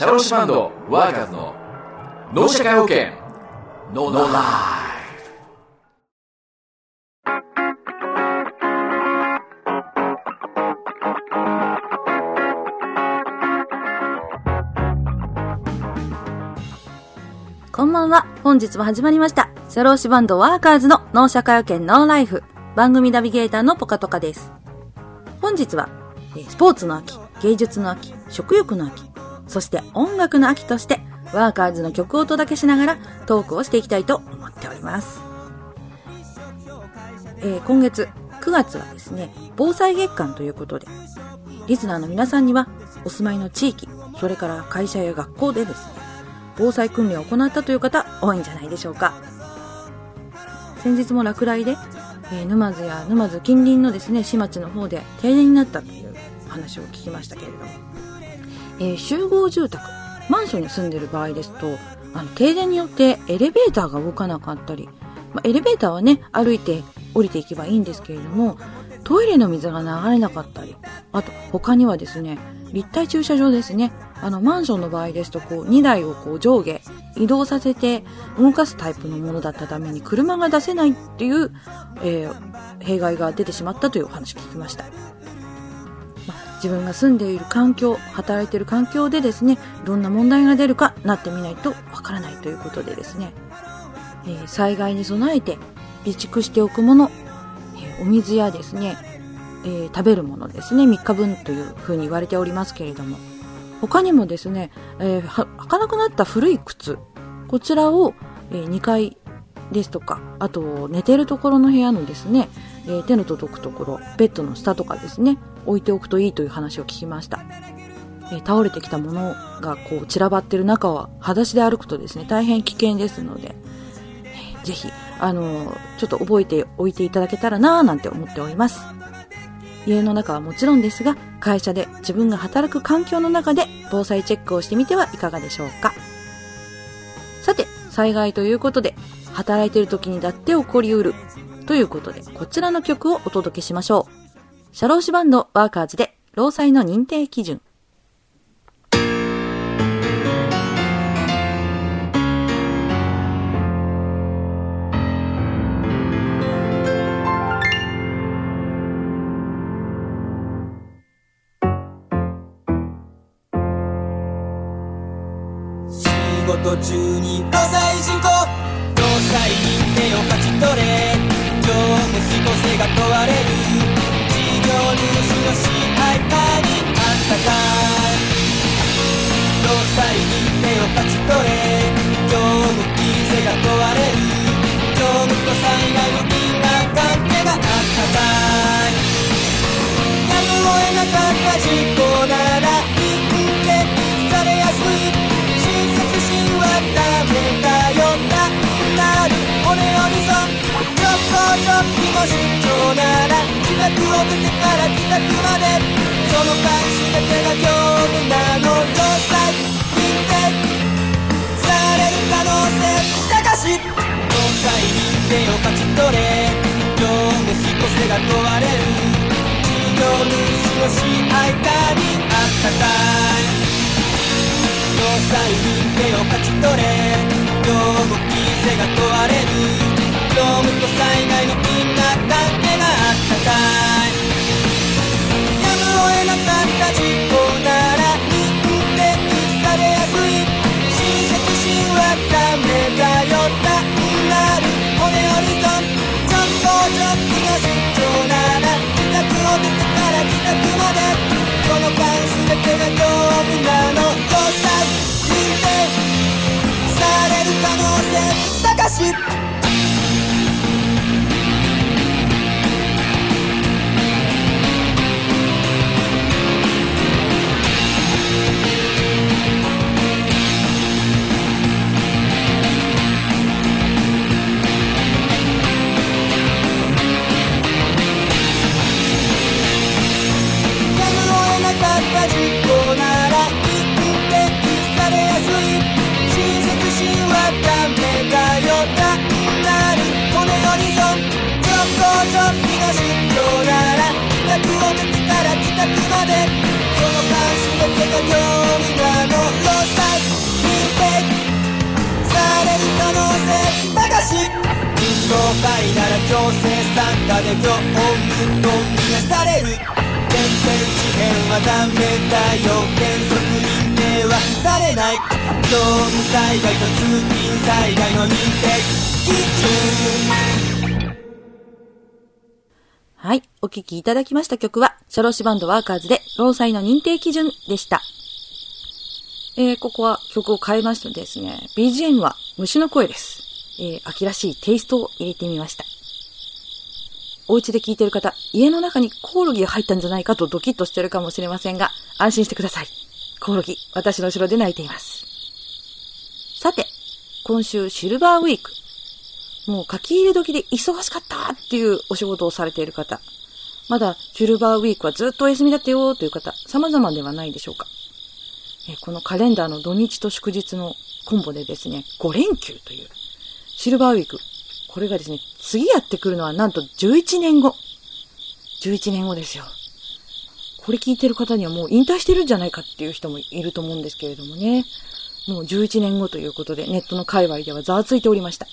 シャローシバンドワーカーズの脳社会保険ノーライこんばんは。本日も始まりました。社労士バンドワーカーズの脳社会保険ノーライフ。番組ナビゲーターのポカトカです。本日は、スポーツの秋、芸術の秋、食欲の秋、そして音楽の秋として、ワーカーズの曲をお届けしながらトークをしていきたいと思っております。えー今月、9月はですね、防災月間ということで、リスナーの皆さんには、お住まいの地域、それから会社や学校でですね、防災訓練を行ったという方多いんじゃないでしょうか先日も落雷で、えー沼津や沼津近隣のですね市町の方で停電になったという話を聞きましたけれども、えー集合住宅マンションに住んでる場合ですとあの停電によってエレベーターが動かなかったり、まあ、エレベーターはね歩いて降りていけばいいんですけれどもトイレの水が流れなかったりあと他にはですね立体駐車場ですね。あのマンションの場合ですとこう2台をこう上下移動させて動かすタイプのものだったために車が出せないっていう、えー弊害が出てしまったというお話聞きました、自分が住んでいる環境働いている環境でですねどんな問題が出るかなってみないとわからないということでですね、えー災害に備えて備蓄しておくもの、えーお水やですね、えー食べるものですね3日分というふうに言われておりますけれども他にもですね、えー履かなくなった古い靴こちらを、え2階ですとかあと寝てるところの部屋のですね、え手の届くところベッドの下とかですね置いておくといいという話を聞きました、え倒れてきたものがこう散らばってる中は裸足で歩くとですね大変危険ですので、えーぜひあのちょっと覚えておいていただけたらなぁなんて思っております。家の中はもちろんですが会社で自分が働く環境の中で防災チェックをしてみてはいかがでしょうか。さて災害ということで働いてる時にだって起こりうるということでこちらの曲をお届けしましょう。社労士バンドワーカーズで労災の認定基準。仕事中に労災事故労災認定を勝ち取れ。業務指向性が問われる。事業主の支配下にあったかい労災認定を勝ち取れ業務規制が問われる業務と災害の因果関係があったかいやむを得なかった事故なら認定されやすい親切心はダメだよな。なる骨よりぞ自宅を出てから自宅までその間全てが業務なの労災認定される可能性高し労災認定を勝ち取れ業務執行性が問われる事業主の支配下にあったかい労災認定を勝ち取れ業務規制が問われる業務と災害の因果関係があったかい性会なら強制参加で業務とみなされる天変地変はダメだよ原則認定はされない業務災害と通勤災害の認定基準はい。お聴きいただきました曲は、シャロシバンドワーカーズで、労災の認定基準でした。えー、ここは曲を変えましてですね、BGM は虫の声です。えー、秋らしいテイストを入れてみました。お家で聴いてる方、家の中にコオロギが入ったんじゃないかとドキッとしてるかもしれませんが、安心してください。コオロギ、私の後ろで泣いています。さて、今週シルバーウィーク。もう書き入れ時で忙しかったっていうお仕事をされている方、まだシルバーウィークはずっとお休みだったよという方、様々ではないでしょうか。えこのカレンダーの土日と祝日のコンボでですね、5連休というシルバーウィーク。これがですね、次やってくるのはなんと11年後。11年後ですよ。これ聞いてる方にはもう引退してるんじゃないかっていう人もいると思うんですけれどもね。もう11年後ということで、ネットの界隈ではざわついておりました。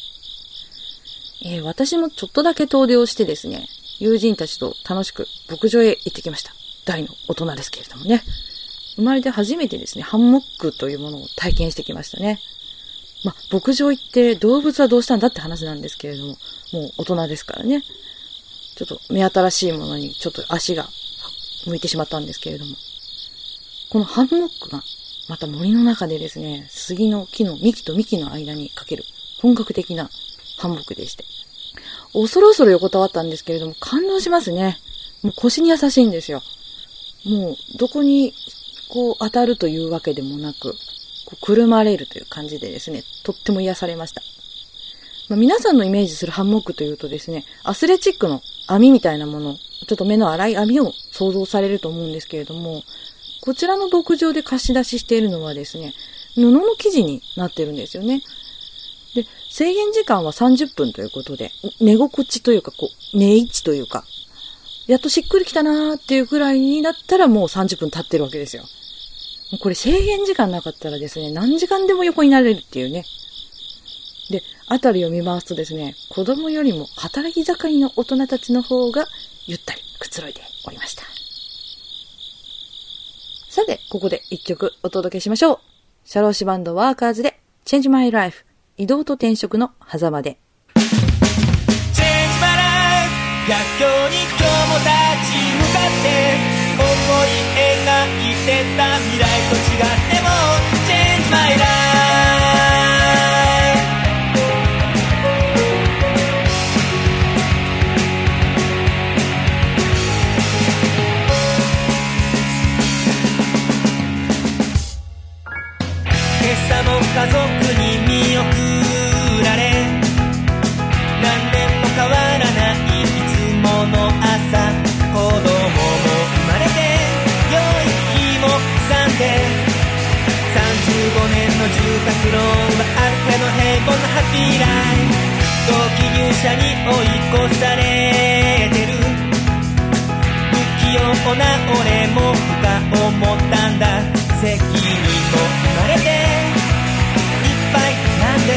えー私もちょっとだけ遠出をしてですね、友人たちと楽しく牧場へ行ってきました。大の大人ですけれどもね。生まれて初めてですね、ハンモックというものを体験してきましたね。まあ、牧場行って動物はどうしたんだって話なんですけれども、もう大人ですからね。ちょっと目新しいものにちょっと足が向いてしまったんですけれども。このハンモックがまた森の中でですね、杉の木の幹と幹の間にかける本格的なハンモックでして。恐ろ恐ろ横たわったんですけれども、感動しますね。もう腰に優しいんですよ。もう、どこに、こう、当たるというわけでもなく、こう、くるまれるという感じでですね、とっても癒されました。まあ、皆さんのイメージするハンモックというとですね、アスレチックの網みたいなもの、ちょっと目の粗い網を想像されると思うんですけれども、こちらの牧場で貸し出ししているのはですね、布の生地になってるんですよね。で、制限時間は30分ということで、寝心地というか、こう、寝位置というか、やっとしっくりきたなーっていうくらいになったらもう30分経ってるわけですよ。もうこれ制限時間なかったらですね、何時間でも横になれるっていうね。で、あたりを見回すとですね、子供よりも働き盛りの大人たちの方がゆったりくつろいでおりました。さて、ここで一曲お届けしましょう。シャローシバンドワーカーズで Change My Life 移動と転職の狭間で。Change my life 逆境に今日も立ち向かって生きてた未来と違っても年の住宅ローはある程度平凡なハッピーライフ同期入社に追い越されてる不器用な俺もふか思ったんだ責任も生まれていっぱいなんで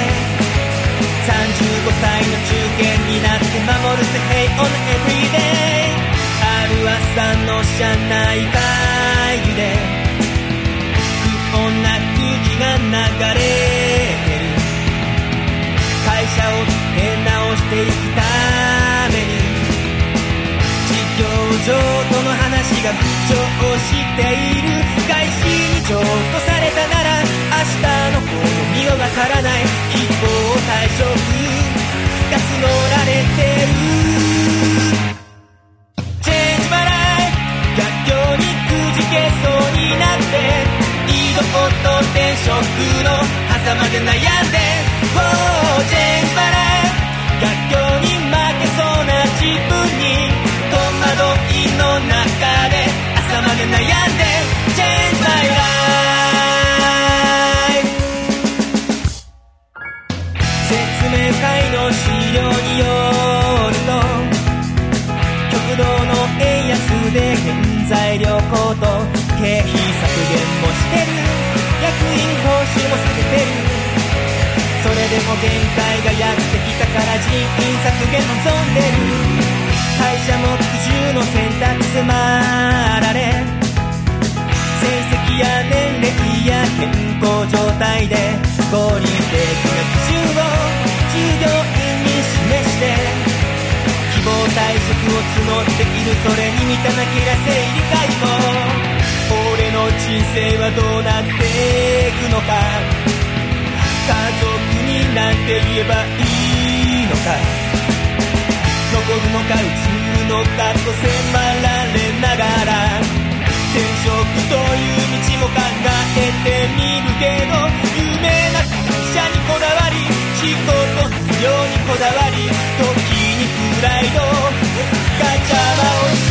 35歳の中堅になって守る Say hey on everyday ある朝の車内会と転職の狭間で悩んで Oh Change my life 逆境に負けそうな自分に戸惑いの中で朝まで悩んで Change my life 説明会の資料によも限界がやってきたから人員削減望んでる。会社も服従の選択迫られ成績や年齢や健康状態で合理的な基準を従業員に示して希望退職を募っているそれに満たなけりゃ生理会も俺の人生はどうなっていくのか。家族になんて言えばいいのか。残るのか移るのかと迫られながら。転職という道も考えてみるけど有名な会社にこだわり仕事量にこだわり時にプライド。が邪魔を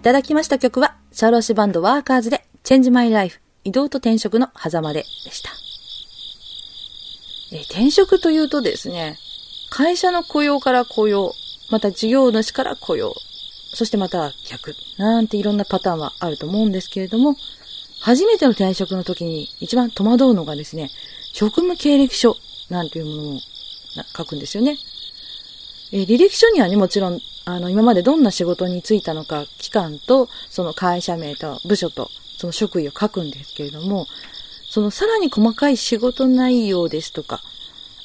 いただきました曲は、シャローシバンドワーカーズで、Change My Life 移動と転職の狭間ででした。え転職というとですね、会社の雇用から雇用、また事業主から雇用、そしてまた逆、なんていろんなパターンはあると思うんですけれども、初めての転職の時に一番戸惑うのがですね、職務経歴書なんていうものを書くんですよね。え履歴書にはね、もちろん、あの、今までどんな仕事に就いたのか、期間と、その会社名と部署と、その職位を書くんですけれども、そのさらに細かい仕事内容ですとか、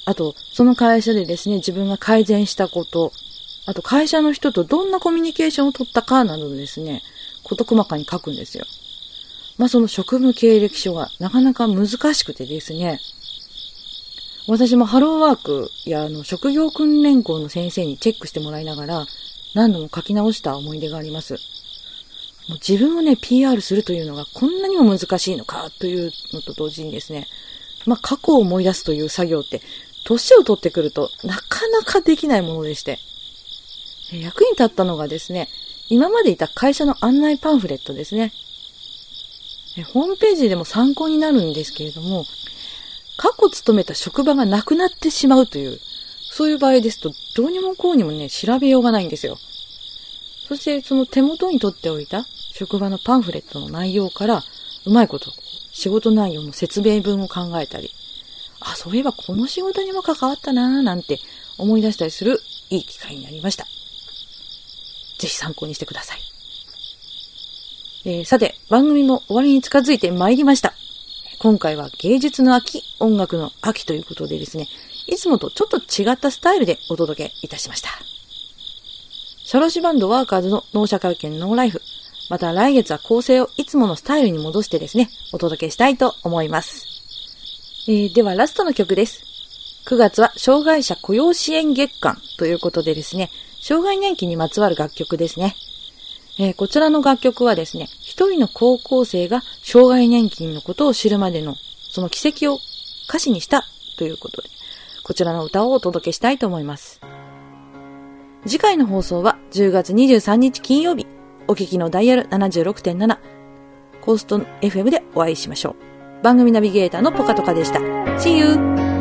あと、その会社でですね、自分が改善したこと、あと会社の人とどんなコミュニケーションを取ったかなどですね、こと細かに書くんですよ。まあ、その職務経歴書がなかなか難しくてですね、私もハローワークやあの職業訓練校の先生にチェックしてもらいながら何度も書き直した思い出があります。もう自分をね、PR するというのがこんなにも難しいのかというのと同時にですね、まあ、過去を思い出すという作業って、年を取ってくるとなかなかできないものでして、役に立ったのがですね、今までいた会社の案内パンフレットですね。ホームページでも参考になるんですけれども、過去勤めた職場がなくなってしまうという、そういう場合ですと、どうにもこうにもね、調べようがないんですよ。そして、その手元に取っておいた職場のパンフレットの内容から、うまいこと、仕事内容の説明文を考えたり、あ、そういえばこの仕事にも関わったなぁ、なんて思い出したりするいい機会になりました。ぜひ参考にしてください。えーさて、番組も終わりに近づいてまいりました。今回は芸術の秋、音楽の秋ということでですね、いつもとちょっと違ったスタイルでお届けいたしました。シャロシバンドワーカーズの納社会見ノーライフ。また来月は構成をいつものスタイルに戻してですね、お届けしたいと思います。えーではラストの曲です。9月は障害者雇用支援月間ということでですね、障害年金にまつわる楽曲ですね。えーこちらの楽曲はですね、一人の高校生が障害年金のことを知るまでのその奇跡を歌詞にしたということで、こちらの歌をお届けしたいと思います。次回の放送は10月23日金曜日、お聞きのダイヤル76.7、コースト FM でお会いしましょう。番組ナビゲーターのポカトカでした。See you!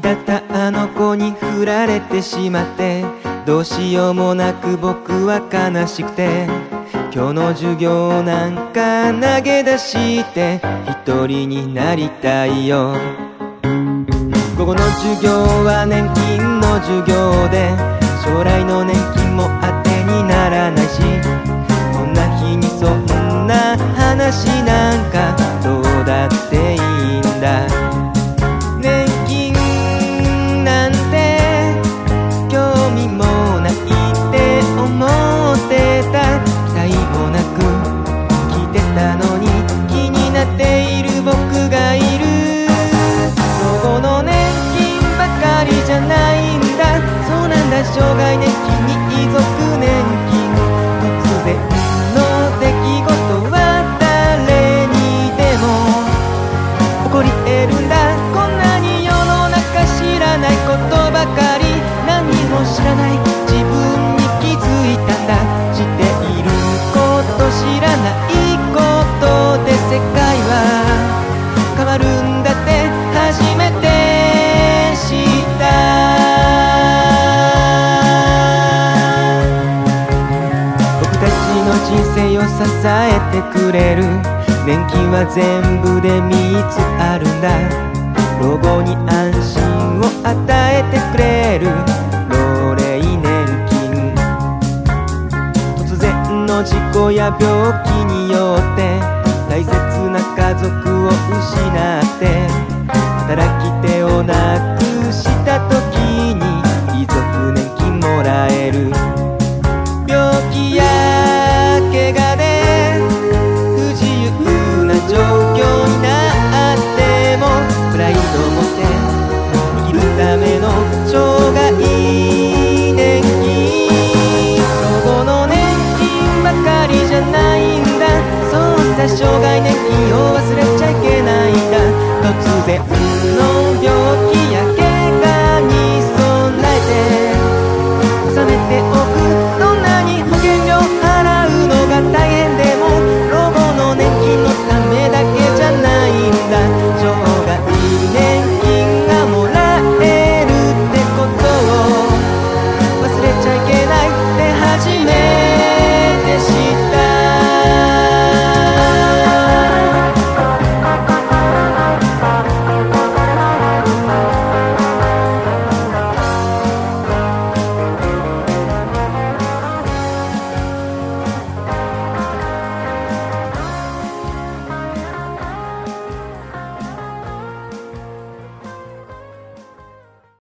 だったあの子に振られてしまってどうしようもなく僕は悲しくて今日の授業なんか投げ出して一人になりたいよ。午後の授業は年金の授業で将来の年金も当てにならないしこんな日にそんな話なんかどうだっていいんだ。人生を支えてくれる。年金は全部で3つあるんだ。老後に安心を与えてくれる。老齢年金。突然の事故や病気によって大切な家族を失って働き手をなくした時に遺族年金もらえる。llegar.